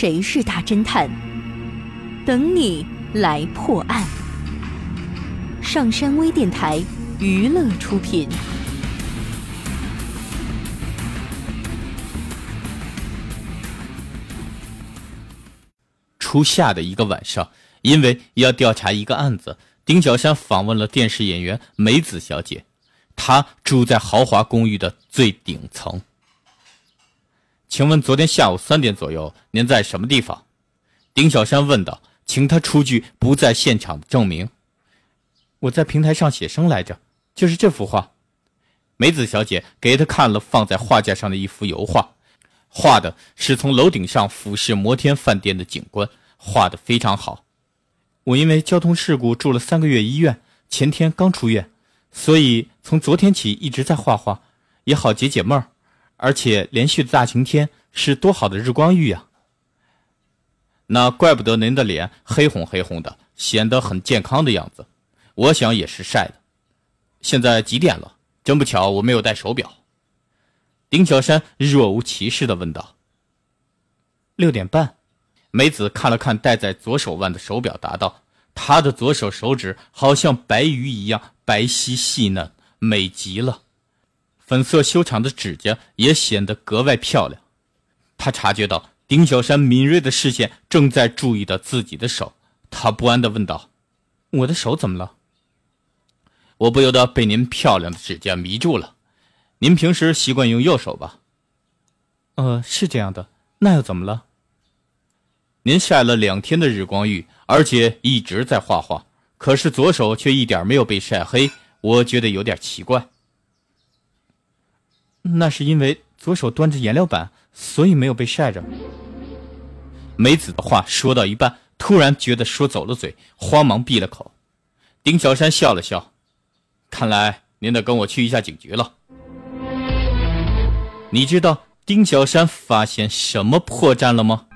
谁是大侦探？等你来破案。上山微电台娱乐出品。初夏的一个晚上，因为要调查一个案子，丁小山访问了电视演员梅子小姐。她住在豪华公寓的最顶层。请问昨天下午三点左右，您在什么地方？丁小山问道。请他出具不在现场证明。我在平台上写生来着，就是这幅画。梅子小姐给他看了放在画架上的一幅油画。画的是从楼顶上俯视摩天饭店的景观，画的非常好。我因为交通事故住了三个月医院，前天刚出院，所以从昨天起一直在画画，也好解解闷儿。而且连续的大晴天是多好的日光浴呀！那怪不得您的脸黑红黑红的，显得很健康的样子。我想也是晒的。现在几点了？真不巧，我没有带手表。丁小山若无其事的问道：“六点半。”梅子看了看戴在左手腕的手表，答道：“她的左手手指好像白鱼一样白皙细嫩，美极了。粉色修长的指甲也显得格外漂亮。”他察觉到丁小山敏锐的视线正在注意到自己的手，他不安的问道：“我的手怎么了？”我不由得被您漂亮的指甲迷住了。您平时习惯用右手吧？呃，是这样的。那又怎么了？您晒了两天的日光浴，而且一直在画画，可是左手却一点没有被晒黑，我觉得有点奇怪。那是因为左手端着颜料板，所以没有被晒着。梅子的话说到一半，突然觉得说走了嘴，慌忙闭了口。丁小山笑了笑，看来您得跟我去一下警局了。你知道丁小山发现什么破绽了吗？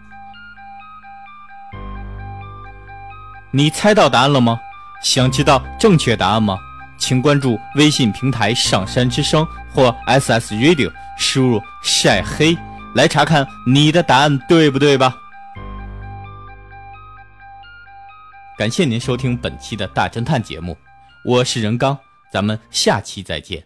你猜到答案了吗？想知道正确答案吗？请关注微信平台“上山之声”或 SS Radio，输入“晒黑”来查看你的答案对不对吧？感谢您收听本期的大侦探节目，我是任刚，咱们下期再见。